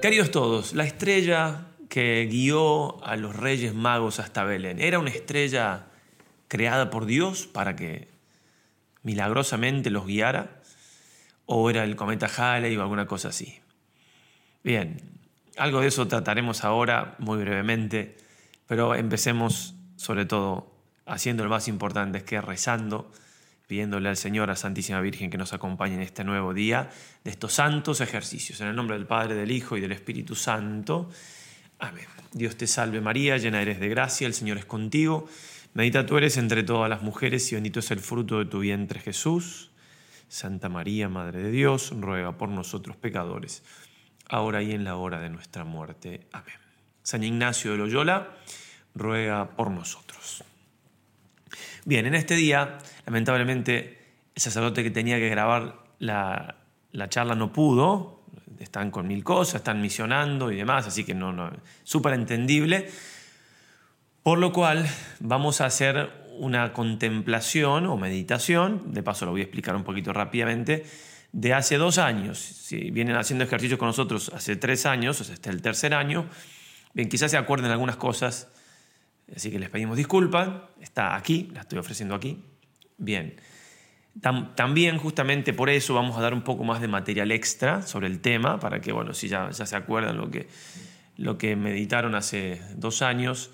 Queridos todos, la estrella que guió a los reyes magos hasta Belén, ¿era una estrella creada por Dios para que milagrosamente los guiara? ¿O era el cometa Halley o alguna cosa así? Bien, algo de eso trataremos ahora muy brevemente, pero empecemos sobre todo haciendo lo más importante, que es rezando pidiéndole al Señor, a Santísima Virgen, que nos acompañe en este nuevo día de estos santos ejercicios. En el nombre del Padre, del Hijo y del Espíritu Santo. Amén. Dios te salve María, llena eres de gracia, el Señor es contigo. Medita tú eres entre todas las mujeres y bendito es el fruto de tu vientre Jesús. Santa María, Madre de Dios, ruega por nosotros pecadores, ahora y en la hora de nuestra muerte. Amén. San Ignacio de Loyola, ruega por nosotros. Bien, en este día, lamentablemente, el sacerdote que tenía que grabar la, charla no pudo, están con mil cosas, están misionando y demás, así que no, no, súper entendible. Por lo cual vamos a hacer una contemplación o meditación, de paso lo voy a explicar un poquito rápidamente, de hace dos años. Si vienen haciendo ejercicios con nosotros hace tres años, o sea, este el tercer año, bien, quizás se acuerden algunas cosas Así que les pedimos disculpas, está aquí, la estoy ofreciendo aquí. Bien. también justamente por eso vamos a dar un poco más de material extra sobre el tema, para que, bueno, si ya, ya se acuerdan lo que, lo que meditaron hace dos años,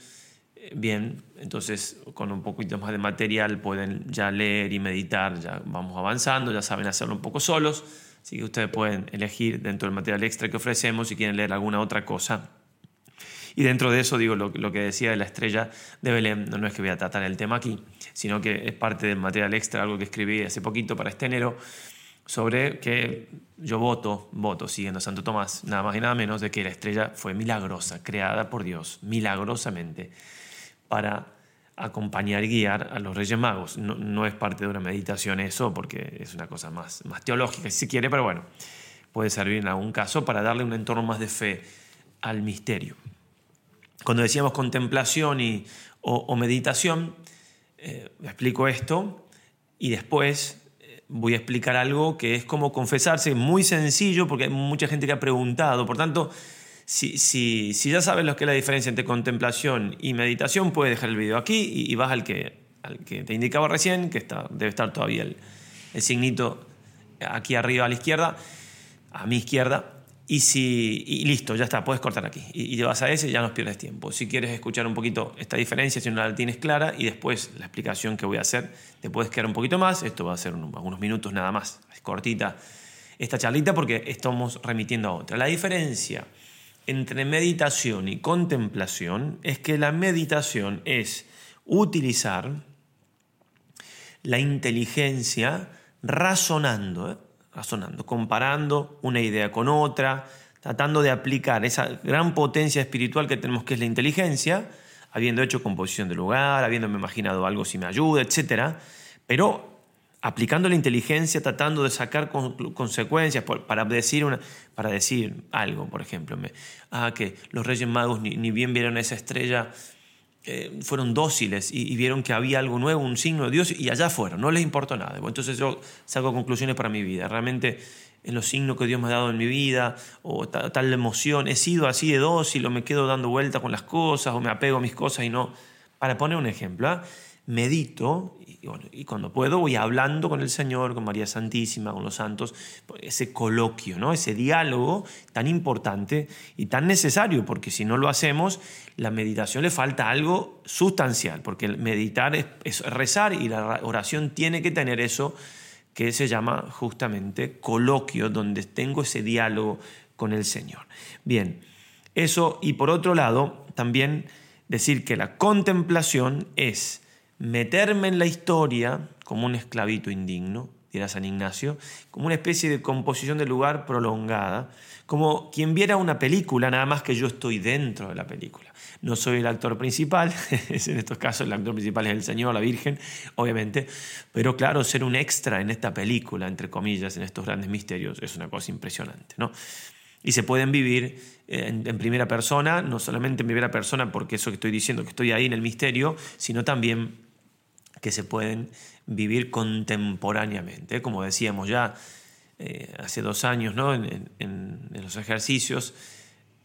eh, bien, entonces con un poquito más de material pueden ya leer y meditar, ya vamos avanzando, ya saben hacerlo un poco solos, así que ustedes pueden elegir dentro del material extra que ofrecemos si quieren leer alguna otra cosa y dentro de eso, digo, lo, que decía de la estrella de Belén, no, es que voy a tratar el tema aquí, sino que es parte del material extra, algo que escribí hace poquito para este enero, sobre que yo voto, voto siguiendo a Santo Tomás, nada más y nada menos de que la estrella fue milagrosa, creada por Dios, milagrosamente, para acompañar y guiar a los Reyes Magos. No, es parte de una meditación eso, porque es una cosa más, más teológica, si se quiere, pero bueno, puede servir en algún caso para darle un entorno más de fe al misterio. Cuando decíamos contemplación y, o, meditación, eh, explico esto y después eh, voy a explicar algo que es como confesarse, muy sencillo porque hay mucha gente que ha preguntado. Por tanto, si, si, si ya sabes lo que es la diferencia entre contemplación y meditación, puedes dejar el video aquí y, vas al que, al que te indicaba recién, que está, debe estar todavía el, el signito aquí arriba a la izquierda, a mi izquierda, y, si, y listo, ya está, puedes cortar aquí. Y, y, vas a ese y ya no pierdes tiempo. Si quieres escuchar un poquito esta diferencia, si no la tienes clara, y después la explicación que voy a hacer, te puedes quedar un poquito más. Esto va a ser algunos minutos nada más. Es cortita esta charlita porque estamos remitiendo a otra. La diferencia entre meditación y contemplación es que la meditación es utilizar la inteligencia razonando. ¿eh? Razonando, comparando una idea con otra, tratando de aplicar esa gran potencia espiritual que tenemos que es la inteligencia, habiendo hecho composición de lugar, habiéndome imaginado algo si me ayuda, etc. Pero aplicando la inteligencia, tratando de sacar consecuencias para decir, para decir algo, por ejemplo. ah, que los Reyes Magos ni, ni bien vieron esa estrella eh, fueron dóciles y, vieron que había algo nuevo, un signo de Dios, y allá fueron, no les importó nada. Entonces yo saco conclusiones para mi vida. Realmente en los signos que Dios me ha dado en mi vida, o tal, emoción, he sido así de dócil, o me quedo dando vueltas con las cosas, o me apego a mis cosas y no. Para poner un ejemplo, ¿ah? Medito y, cuando puedo voy hablando con el Señor, con María Santísima, con los santos, ese coloquio, ¿no? ese diálogo tan importante y tan necesario, porque si no lo hacemos, la meditación le falta algo sustancial, porque meditar es, rezar y la oración tiene que tener eso que se llama justamente coloquio, donde tengo ese diálogo con el Señor. Bien, eso y por otro lado, también decir que la contemplación es meterme en la historia como un esclavito indigno, dirá San Ignacio, como una especie de composición de lugar prolongada, como quien viera una película, nada más que yo estoy dentro de la película. No soy el actor principal, en estos casos el actor principal es el Señor, la Virgen, obviamente, pero claro, ser un extra en esta película, entre comillas, en estos grandes misterios, es una cosa impresionante, ¿no? Y se pueden vivir en, en primera persona, no solamente en primera persona, porque eso que estoy diciendo, que estoy ahí en el misterio, sino también que se pueden vivir contemporáneamente. Como decíamos ya eh, hace dos años ¿no? en, los ejercicios,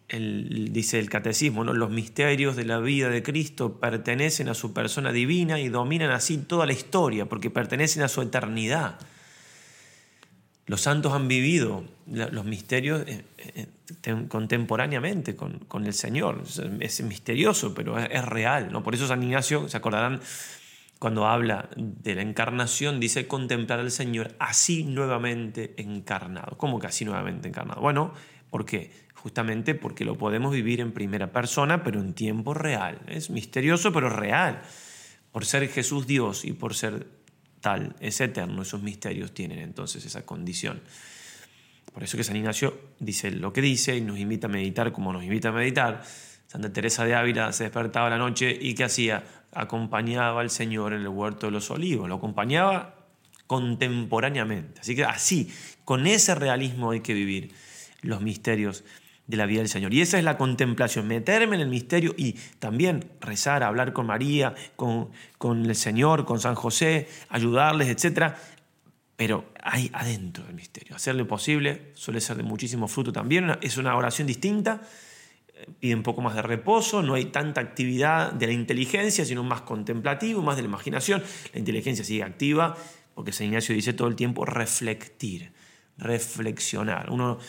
dice el catecismo, ¿no? los misterios de la vida de Cristo pertenecen a su persona divina y dominan así toda la historia, porque pertenecen a su eternidad. Los santos han vivido los misterios eh, eh, contemporáneamente con, el Señor. Es misterioso, pero es, real. ¿no? Por eso San Ignacio, se acordarán, cuando habla de la encarnación, dice contemplar al Señor así nuevamente encarnado. ¿Cómo que así nuevamente encarnado? Bueno, ¿por qué? Justamente porque lo podemos vivir en primera persona, pero en tiempo real. Es misterioso, pero real. Por ser Jesús Dios y por ser tal, es eterno, esos misterios tienen entonces esa condición. Por eso que San Ignacio dice lo que dice y nos invita a meditar como nos invita a meditar. Santa Teresa de Ávila se despertaba la noche y ¿qué hacía? Acompañaba al Señor en el huerto de los olivos, lo acompañaba contemporáneamente. Así que así, con ese realismo hay que vivir los misterios de la vida del Señor. Y esa es la contemplación, meterme en el misterio y también rezar, hablar con María, con, con el Señor, con San José, ayudarles, etc pero hay adentro del misterio. Hacerlo posible suele ser de muchísimo fruto también. Es una oración distinta, pide un poco más de reposo, no hay tanta actividad de la inteligencia, sino más contemplativo, más de la imaginación. La inteligencia sigue activa, porque San Ignacio dice todo el tiempo reflectir, reflexionar. Uno,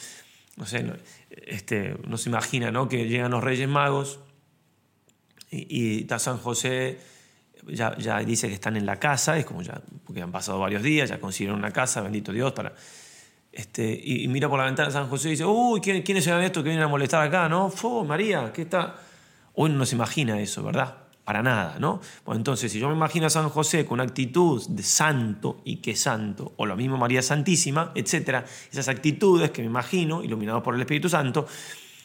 no sé, este, no se imagina ¿no? que llegan los Reyes Magos y, y está San José ya, ya, dice que están en la casa, es como ya, porque han pasado varios días, ya consiguieron una casa, bendito Dios, para... Este, y, mira por la ventana de San José y dice, uy, ¿quiénes eran estos que vienen a molestar acá? ¿No? Fo, María, ¿qué está? Uno no se imagina eso, ¿verdad? Para nada, ¿no? Pues entonces, si yo me imagino a San José con una actitud de santo y que santo, o lo mismo María Santísima, etcétera, esas actitudes que me imagino, iluminados por el Espíritu Santo,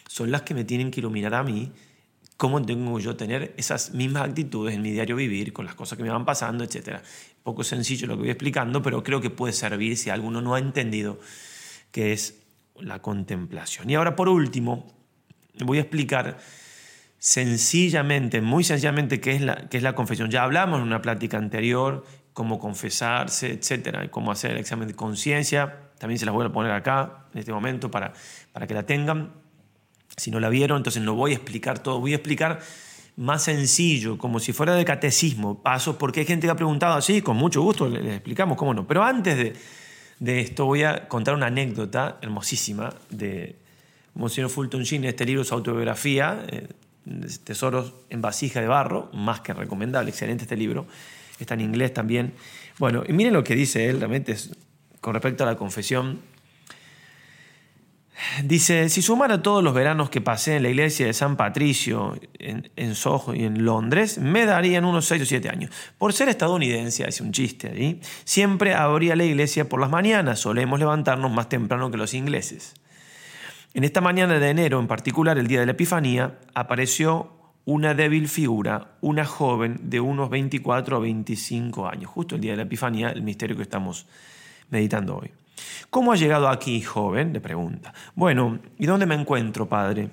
son las que me tienen que iluminar a mí cómo tengo yo tener esas mismas actitudes en mi diario vivir, con las cosas que me van pasando, etc. Poco sencillo lo que voy explicando, pero creo que puede servir si alguno no ha entendido qué es la contemplación. Y ahora, por último, voy a explicar sencillamente, muy sencillamente, qué es la, qué es la confesión. Ya hablamos en una plática anterior cómo confesarse, etcétera, cómo hacer el examen de conciencia. También se las voy a poner acá en este momento para, para que la tengan. Si no la vieron, entonces no voy a explicar todo, voy a explicar más sencillo, como si fuera de catecismo, pasos, porque hay gente que ha preguntado así, con mucho gusto les explicamos cómo no. Pero antes de, de esto voy a contar una anécdota hermosísima de Monsignor Fulton Sheen, este libro, su autobiografía, eh, Tesoros en vasija de barro, más que recomendable, excelente este libro, está en inglés también. Bueno, y miren lo que dice él, realmente con respecto a la confesión, Dice, si sumara todos los veranos que pasé en la iglesia de San Patricio, en, Soho y en Londres, me darían unos 6 o 7 años. Por ser estadounidense, hace un chiste ahí, siempre abría la iglesia por las mañanas, solemos levantarnos más temprano que los ingleses. En esta mañana de enero, en particular el día de la Epifanía, apareció una débil figura, una joven de unos 24 o 25 años, justo el día de la Epifanía, el misterio que estamos meditando hoy. ¿Cómo ha llegado aquí, joven? le pregunta. Bueno, ¿y dónde me encuentro, padre?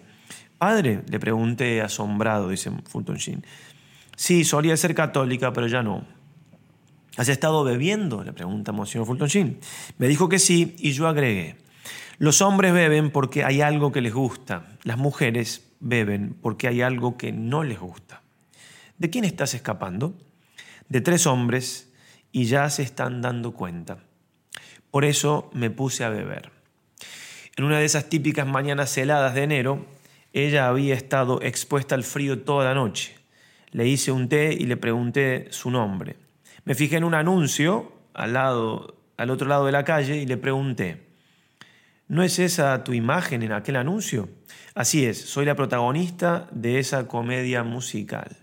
Padre, le pregunté asombrado, dice Fulton Sheen. Sí, solía ser católica, pero ya no. ¿Has estado bebiendo? le pregunta Monsignor Fulton Sheen. Me dijo que sí, y yo agregué. Los hombres beben porque hay algo que les gusta. Las mujeres beben porque hay algo que no les gusta. ¿De quién estás escapando? De tres hombres y ya se están dando cuenta. Por eso me puse a beber. En una de esas típicas mañanas heladas de enero, ella había estado expuesta al frío toda la noche. Le hice un té y le pregunté su nombre. Me fijé en un anuncio al, lado, al otro lado de la calle y le pregunté, ¿no es esa tu imagen en aquel anuncio? Así es, soy la protagonista de esa comedia musical.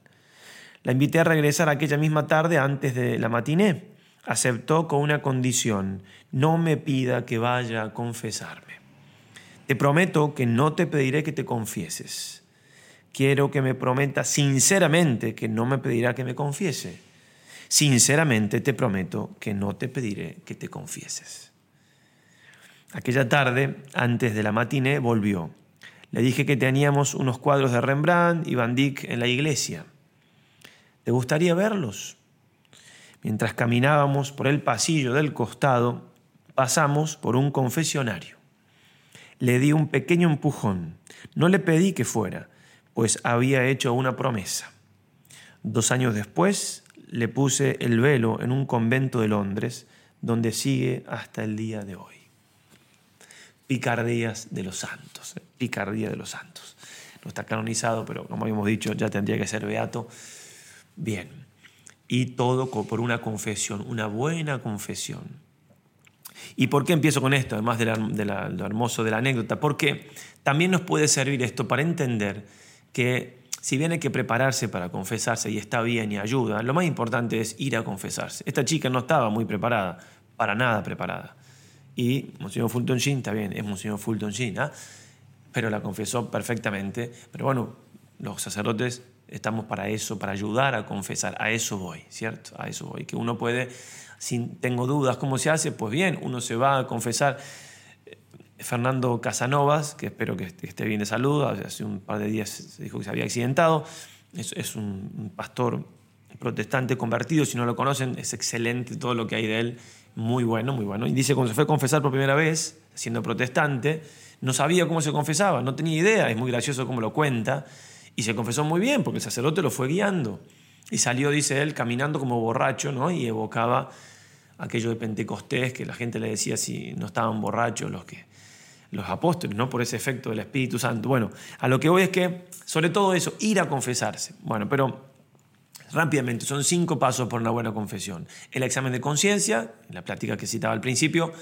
La invité a regresar aquella misma tarde antes de la matiné aceptó con una condición, no me pida que vaya a confesarme. Te prometo que no te pediré que te confieses. Quiero que me prometa sinceramente que no me pedirá que me confiese. Sinceramente te prometo que no te pediré que te confieses. Aquella tarde, antes de la matiné, volvió. Le dije que teníamos unos cuadros de Rembrandt y Van Dyck en la iglesia. ¿Te gustaría verlos? Mientras caminábamos por el pasillo del costado, pasamos por un confesionario. le di un pequeño empujón. No le pedí que fuera, pues había hecho una promesa. Dos años después le puse el velo en un convento de Londres, donde sigue hasta el día de hoy. Picardías de los santos, eh, picardía de los santos. No está canonizado, pero como habíamos dicho, ya tendría que ser beato. Bien. Y todo por una confesión, una buena confesión. ¿Y por qué empiezo con esto, además de, lo hermoso de la anécdota? Porque también nos puede servir esto para entender que si bien hay que prepararse para confesarse y está bien y ayuda, lo más importante es ir a confesarse. Esta chica no estaba muy preparada, para nada preparada. Y Monseñor Fulton Sheen, está bien, es Monseñor Fulton Sheen, ¿ah? pero la confesó perfectamente. Pero bueno, los sacerdotes estamos para eso, para ayudar a confesar. A eso voy, ¿cierto? A eso voy. Que uno puede, si tengo dudas cómo se hace, pues bien, uno se va a confesar. Fernando Casanovas, que espero que esté bien de salud, hace un par de días se dijo que se había accidentado, es, un pastor protestante convertido, si no lo conocen, es excelente todo lo que hay de él, muy bueno, muy bueno. Y dice, cuando se fue a confesar por primera vez, siendo protestante, no sabía cómo se confesaba, no tenía idea, es muy gracioso cómo lo cuenta, y se confesó muy bien, porque el sacerdote lo fue guiando. Y salió, dice él, caminando como borracho, ¿no? Y evocaba aquello de Pentecostés, que la gente le decía si no estaban borrachos los que los apóstoles, ¿no? Por ese efecto del Espíritu Santo. Bueno, a lo que voy es que, sobre todo eso, ir a confesarse. Bueno, pero rápidamente, son cinco pasos por una buena confesión. El examen de conciencia, la plática que citaba al principio,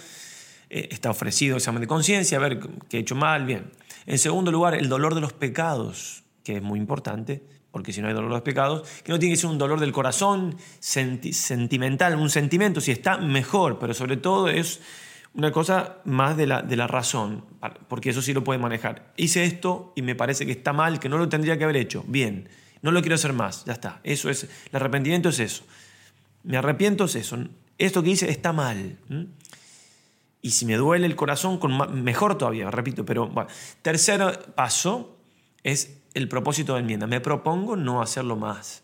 eh, está ofrecido el examen de conciencia, a ver qué he hecho mal, bien. En segundo lugar, el dolor de los pecados, que es muy importante, porque si no hay dolor de los pecados, que no tiene que ser un dolor del corazón, sentimental, un sentimiento, si está mejor, pero sobre todo es una cosa más de la, de la razón, porque eso sí lo puede manejar. Hice esto y me parece que está mal, que no lo tendría que haber hecho. Bien, no lo quiero hacer más, ya está. Eso es, el arrepentimiento es eso. Me arrepiento es eso. Esto que hice está mal. Y si me duele el corazón, con mejor todavía, repito. Pero bueno. tercer paso es el propósito de enmienda. Me propongo no hacerlo más,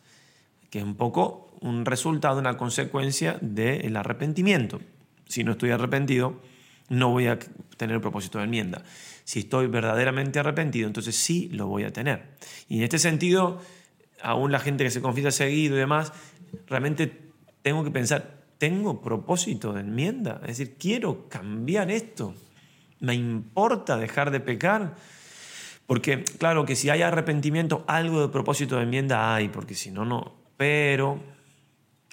que es un poco un resultado, una consecuencia del arrepentimiento si no estoy arrepentido, no voy a tener propósito de enmienda. Si estoy verdaderamente arrepentido, entonces sí lo voy a tener. Y en este sentido, aún la gente que se confiesa seguido y demás, realmente tengo que pensar, ¿tengo propósito de enmienda? Es decir, quiero cambiar esto. ¿Me importa dejar de pecar? Porque, claro, que si hay arrepentimiento, algo de propósito de enmienda hay, porque si no, no. Pero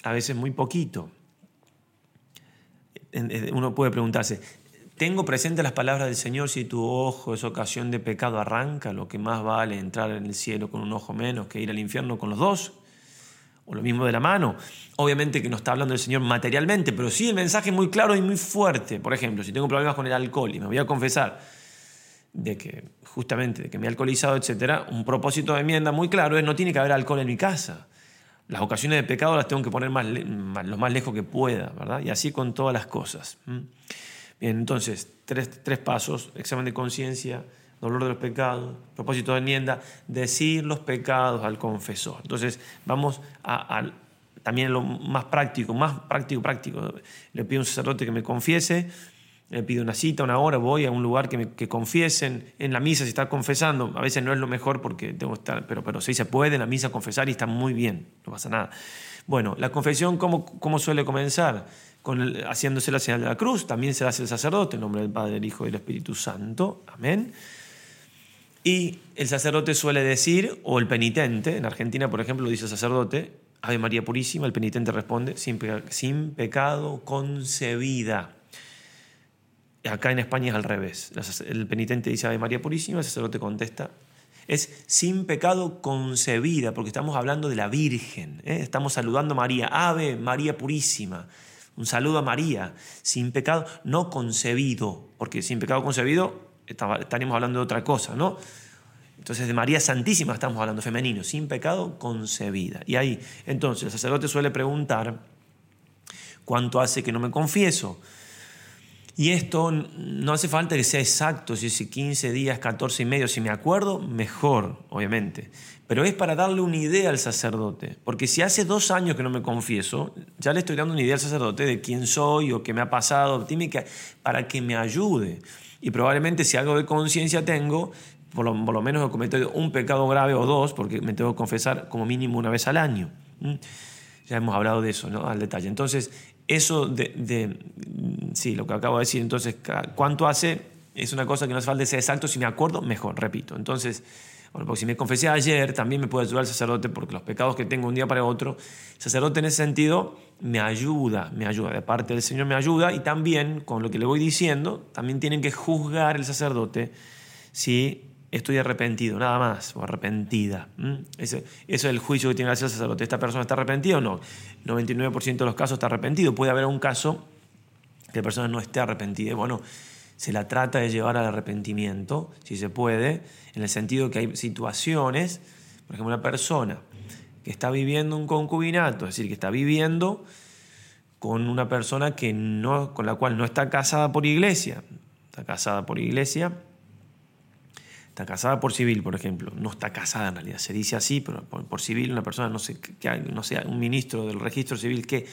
a veces muy poquito uno puede preguntarse, ¿tengo presente las palabras del Señor si tu ojo es ocasión de pecado arranca? Lo que más vale entrar en el cielo con un ojo menos que ir al infierno con los dos. O lo mismo de la mano. Obviamente que no está hablando el Señor materialmente, pero sí el mensaje muy claro y muy fuerte. Por ejemplo, si tengo problemas con el alcohol y me voy a confesar de que justamente de que me he alcoholizado, etcétera, un propósito de enmienda muy claro es no tiene que haber alcohol en mi casa. Las ocasiones de pecado las tengo que poner más, lo más lejos que pueda, ¿verdad? Y así con todas las cosas. Bien, entonces, tres, pasos, examen de conciencia, dolor de los pecados, propósito de enmienda, decir los pecados al confesor. Entonces, vamos a, también lo más práctico, más práctico, práctico. Le pido a un sacerdote que me confiese, le pido una cita, una hora, voy a un lugar que, me, que confiesen en la misa, si está confesando, a veces no es lo mejor porque tengo que estar, pero, pero sí se puede en la misa confesar y está muy bien, no pasa nada. Bueno, la confesión, ¿cómo, cómo suele comenzar? Con haciéndose la señal de la cruz, también se hace el sacerdote, en nombre del Padre, del Hijo y del Espíritu Santo, amén. Y el sacerdote suele decir, o el penitente, en Argentina, por ejemplo, dice el sacerdote, Ave María Purísima, el penitente responde, sin pecado concebida. Acá en España es al revés. El penitente dice Ave María Purísima, el sacerdote contesta. Es sin pecado concebida, porque estamos hablando de la Virgen. ¿eh? Estamos saludando a María. Ave María Purísima. Un saludo a María. Sin pecado no concebido, porque sin pecado concebido estaríamos hablando de otra cosa, ¿no? Entonces de María Santísima estamos hablando femenino, sin pecado concebida. Y ahí, entonces, el sacerdote suele preguntar, ¿cuánto hace que no me confieso? Y esto no hace falta que sea exacto, si es 15 días, 14 y medio, si me acuerdo, mejor, obviamente. Pero es para darle una idea al sacerdote. Porque si hace dos años que no me confieso, ya le estoy dando una idea al sacerdote de quién soy o qué me ha pasado, para que me ayude. y probablemente si algo de conciencia tengo, por lo, por lo, menos he cometido un pecado grave o dos, porque me tengo que confesar como mínimo una vez al año. Ya hemos hablado de eso, ¿no? Al detalle. Entonces, eso de, de, sí, lo que acabo de decir, entonces, ¿cuánto hace? Es una cosa que no hace falta ser exacto, si me acuerdo, mejor, repito. Entonces, bueno, porque si me confesé ayer, también me puede ayudar el sacerdote, porque los pecados que tengo un día para otro, el sacerdote en ese sentido me ayuda, me ayuda, de parte del Señor me ayuda, y también con lo que le voy diciendo, también tienen que juzgar el sacerdote si estoy arrepentido, nada más, o arrepentida. Eso es el juicio que tiene que hacer el sacerdote. ¿Esta persona está arrepentida o no? 99% de los casos está arrepentido. Puede haber un caso que la persona no esté arrepentida. Bueno, se la trata de llevar al arrepentimiento, si se puede, en el sentido que hay situaciones, por ejemplo, una persona que está viviendo un concubinato, es decir, que está viviendo con una persona que no, con la cual no está casada por iglesia, está casada por iglesia, Está casada por civil, por ejemplo. No está casada en realidad, se dice así, pero por, civil una persona, no sé, que, no sea un ministro del registro civil que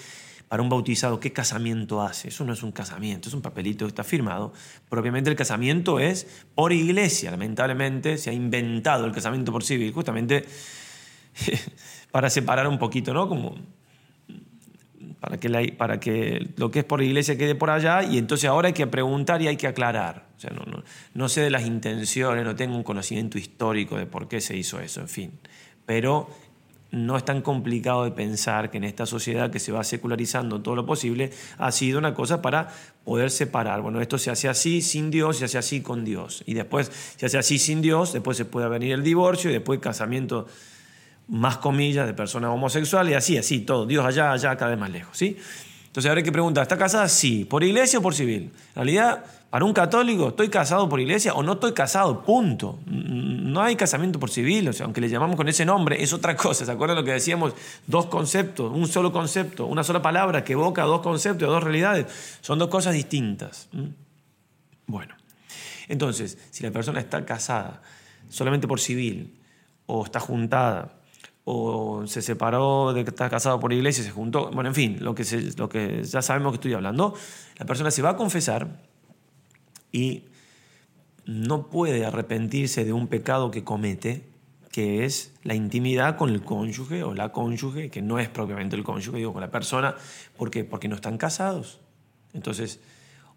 para un bautizado, ¿qué casamiento hace? Eso no es un casamiento, es un papelito que está firmado. Propiamente el casamiento es por iglesia. Lamentablemente se ha inventado el casamiento por civil justamente para separar un poquito, ¿no? Como para que, la, para que lo que es por iglesia quede por allá y entonces ahora hay que preguntar y hay que aclarar. O sea, no, no, no, sé de las intenciones, no tengo un conocimiento histórico de por qué se hizo eso, en fin. Pero no es tan complicado de pensar que en esta sociedad que se va secularizando todo lo posible ha sido una cosa para poder separar. Bueno, esto se hace así sin Dios, se hace así con Dios. Y después se hace así sin Dios, después se puede venir el divorcio y después el casamiento más comillas, de personas homosexuales, y así, así, todo. Dios allá, allá, cada vez más lejos, ¿sí? Entonces hay que preguntar, ¿está casada? Sí. ¿Por iglesia o por civil? En realidad, para un católico, ¿estoy casado por iglesia o no estoy casado? Punto. No hay casamiento por civil, o sea, aunque le llamamos con ese nombre, es otra cosa. ¿Se acuerdan lo que decíamos? Dos conceptos, un solo concepto, una sola palabra que evoca dos conceptos, dos realidades. Son dos cosas distintas. Bueno, entonces, si la persona está casada solamente por civil o está juntada o se separó de que está casado por iglesia y se juntó. Bueno, en fin, lo que, lo que ya sabemos que estoy hablando. La persona se va a confesar y no puede arrepentirse de un pecado que comete, que es la intimidad con el cónyuge o la cónyuge, que no es propiamente el cónyuge, digo, con la persona, ¿por qué? Porque no están casados. Entonces,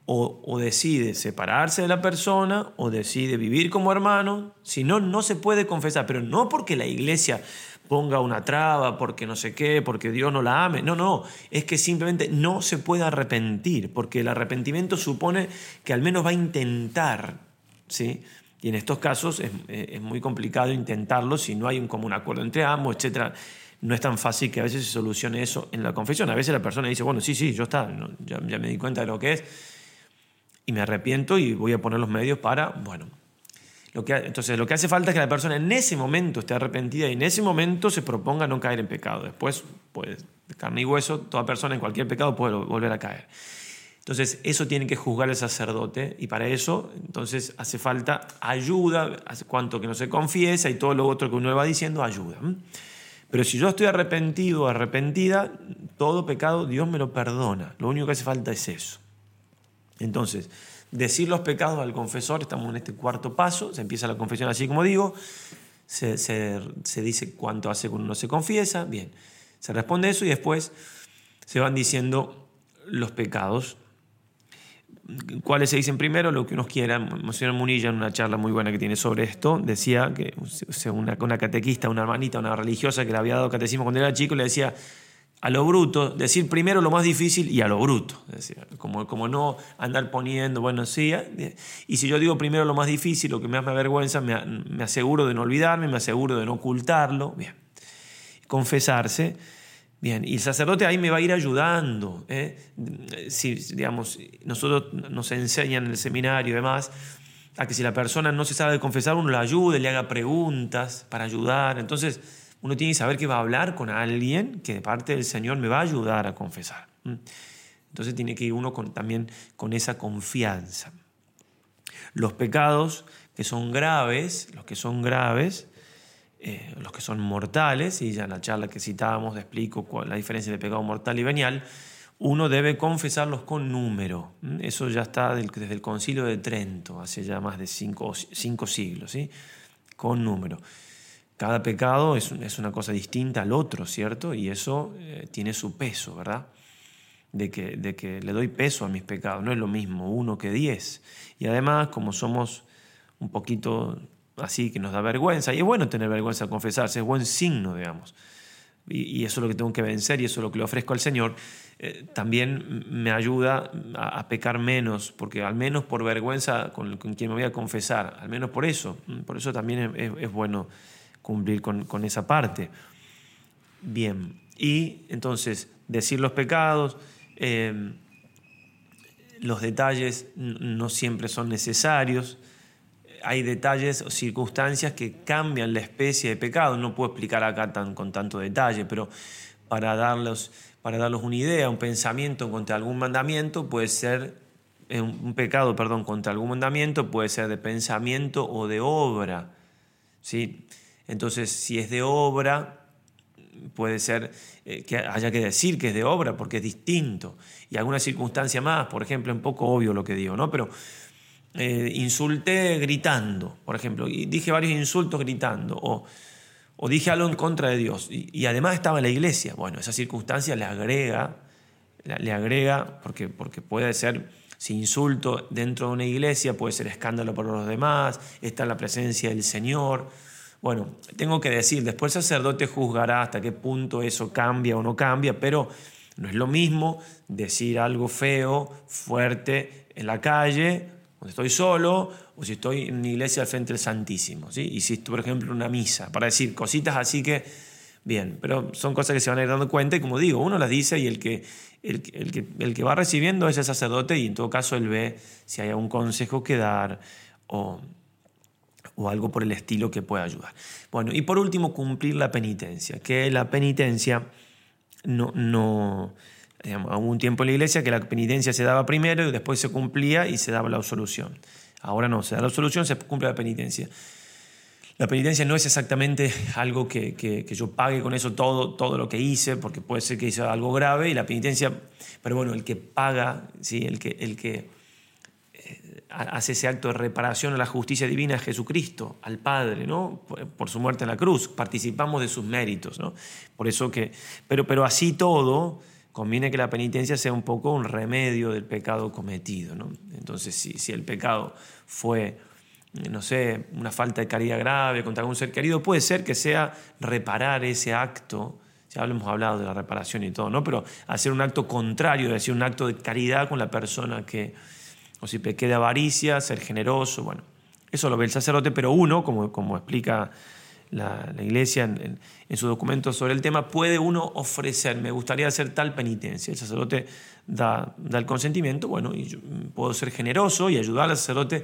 o, o, decide separarse de la persona o decide vivir como hermano, si no, no se puede confesar, pero no porque la iglesia ponga una traba, porque no sé qué, porque Dios no la ame. No, no, es que simplemente no se puede arrepentir, porque el arrepentimiento supone que al menos va a intentar, ¿sí? Y en estos casos es, muy complicado intentarlo si no hay un común acuerdo entre ambos, etc. No es tan fácil que a veces se solucione eso en la confesión. A veces la persona dice, bueno, sí, sí, yo está, ya, ya me di cuenta de lo que es y me arrepiento y voy a poner los medios para, bueno, entonces, lo que hace falta es que la persona en ese momento esté arrepentida y en ese momento se proponga no caer en pecado. Después, pues, de carne y hueso, toda persona en cualquier pecado puede volver a caer. Entonces, eso tiene que juzgar el sacerdote y para eso, entonces, hace falta ayuda, hace cuanto que no se confiesa y todo lo otro que uno le va diciendo, ayuda. Pero si yo estoy arrepentido o arrepentida, todo pecado Dios me lo perdona. Lo único que hace falta es eso. Entonces, decir los pecados al confesor, estamos en este cuarto paso, se empieza la confesión así como digo, se, dice cuánto hace cuando uno se confiesa, bien, se responde eso y después se van diciendo los pecados. ¿Cuáles se dicen primero? Lo que uno quiera. Monsignor Munilla, en una charla muy buena que tiene sobre esto, decía que una, una catequista, una hermanita, una religiosa que le había dado catecismo cuando era chico, le decía, a lo bruto, decir primero lo más difícil y a lo bruto. como, como no andar poniendo, bueno, sí. Eh, y si yo digo primero lo más difícil, lo que más me avergüenza, me, me aseguro de no olvidarme, me aseguro de no ocultarlo. Bien. Confesarse. Bien, y el sacerdote ahí me va a ir ayudando. ¿eh? Si, digamos, nosotros nos enseñan en el seminario y demás a que si la persona no se sabe confesar, uno la ayude, le haga preguntas para ayudar. Entonces, uno tiene que saber que va a hablar con alguien que de parte del Señor me va a ayudar a confesar. Entonces tiene que ir uno también con esa confianza. Los pecados que son graves, los que son graves, eh, los que son mortales, y ya en la charla que citábamos explico cuál, la diferencia de pecado mortal y venial, uno debe confesarlos con número. Eso ya está desde el concilio de Trento, hace ya más de cinco, siglos, ¿sí? con número. Cada pecado es, una cosa distinta al otro, ¿cierto? Y eso eh, tiene su peso, ¿verdad? De que, de que le doy peso a mis pecados, no es lo mismo uno que diez. Y además, como somos un poquito así que nos da vergüenza, y es bueno tener vergüenza confesarse, es buen signo, digamos y, eso es lo que tengo que vencer y eso es lo que le ofrezco al Señor, eh, también me ayuda a, pecar menos, porque al menos por vergüenza con, quien me voy a confesar, al menos por eso, mm, por eso también es, bueno cumplir con, esa parte. Bien, y entonces decir los pecados, eh, los detalles no siempre son necesarios, hay detalles o circunstancias que cambian la especie de pecado. No puedo explicar acá tan, con tanto detalle, pero para darlos, para una idea, un pensamiento contra algún mandamiento puede ser, eh, un pecado, perdón, contra algún mandamiento puede ser de pensamiento o de obra. ¿sí? Entonces, si es de obra, puede ser eh, que haya que decir que es de obra porque es distinto. Y alguna circunstancia más, por ejemplo, un poco obvio lo que digo, ¿no? Pero eh, insulté gritando, por ejemplo, y dije varios insultos gritando, o, o dije algo en contra de Dios, y, además estaba en la iglesia. Bueno, esa circunstancia le agrega, le agrega, porque, porque puede ser, si insulto dentro de una iglesia, puede ser escándalo para los demás, está en la presencia del Señor. Bueno, tengo que decir, después el sacerdote juzgará hasta qué punto eso cambia o no cambia, pero no es lo mismo decir algo feo, fuerte en la calle, cuando estoy solo o si estoy en una iglesia al frente del Santísimo, ¿sí? y si por ejemplo, una misa, para decir cositas así que, bien, pero son cosas que se van a ir dando cuenta y como digo, uno las dice y el que, el, que, el que va recibiendo es el sacerdote y en todo caso él ve si hay algún consejo que dar o, o algo por el estilo que pueda ayudar. Bueno, y por último, cumplir la penitencia, que la penitencia no... no hubo un tiempo en la iglesia que la penitencia se daba primero y después se cumplía y se daba la absolución. Ahora no, se da la absolución, se cumple la penitencia. La penitencia no es exactamente algo que, yo pague con eso todo, todo lo que hice, porque puede ser que hice algo grave y la penitencia, pero bueno, el que paga, ¿sí? el que, el que hace ese acto de reparación a la justicia divina es Jesucristo, al Padre, ¿no? Por, su muerte en la cruz, participamos de sus méritos, ¿no? Por eso que, pero, pero así todo, conviene que la penitencia sea un poco un remedio del pecado cometido. ¿no? Entonces, si, si, el pecado fue, no sé, una falta de caridad grave contra algún ser querido, puede ser que sea reparar ese acto. Ya hemos hablado de la reparación y todo, ¿no? Pero hacer un acto contrario, es decir, un acto de caridad con la persona que, o si pequé de avaricia, ser generoso, bueno, eso lo ve el sacerdote, pero uno, como, como explica la, iglesia en, su documento sobre el tema, puede uno ofrecer, me gustaría hacer tal penitencia. El sacerdote da, da el consentimiento, bueno, y puedo ser generoso y ayudar al sacerdote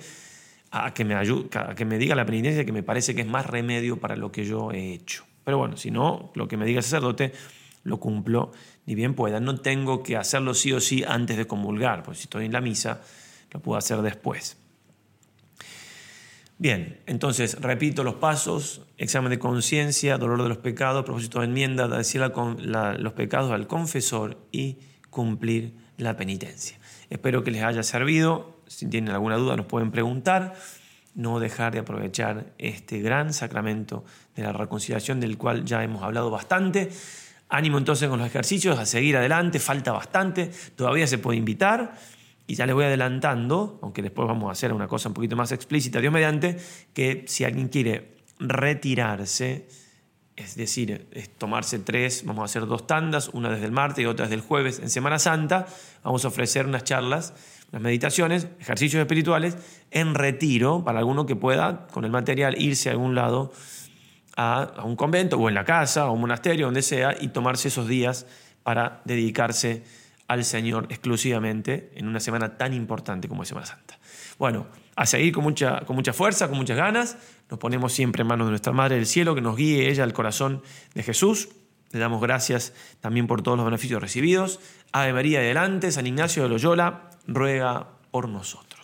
a que, me ayude, a que me diga la penitencia que me parece que es más remedio para lo que yo he hecho. Pero bueno, si no, lo que me diga el sacerdote lo cumplo ni bien pueda. No tengo que hacerlo sí o sí antes de comulgar, pues si estoy en la misa, lo puedo hacer después. Bien, entonces repito los pasos, examen de conciencia, dolor de los pecados, propósito de enmienda, decir los pecados al confesor y cumplir la penitencia. Espero que les haya servido, si tienen alguna duda nos pueden preguntar, no dejar de aprovechar este gran sacramento de la reconciliación del cual ya hemos hablado bastante. Ánimo entonces con los ejercicios, a seguir adelante, falta bastante, todavía se puede invitar. Y ya les voy adelantando, aunque después vamos a hacer una cosa un poquito más explícita, Dios mediante, que si alguien quiere retirarse, es decir, es tomarse tres, vamos a hacer dos tandas, una desde el martes y otra desde el jueves en Semana Santa, vamos a ofrecer unas charlas, unas meditaciones, ejercicios espirituales en retiro para alguno que pueda con el material irse a algún lado, a, a un convento o en la casa o un monasterio, donde sea, y tomarse esos días para dedicarse al Señor exclusivamente en una semana tan importante como es Semana Santa. Bueno, a seguir con mucha, con mucha fuerza, con muchas ganas. Nos ponemos siempre en manos de nuestra Madre del Cielo, que nos guíe ella al corazón de Jesús. Le damos gracias también por todos los beneficios recibidos. Ave María adelante, San Ignacio de Loyola ruega por nosotros.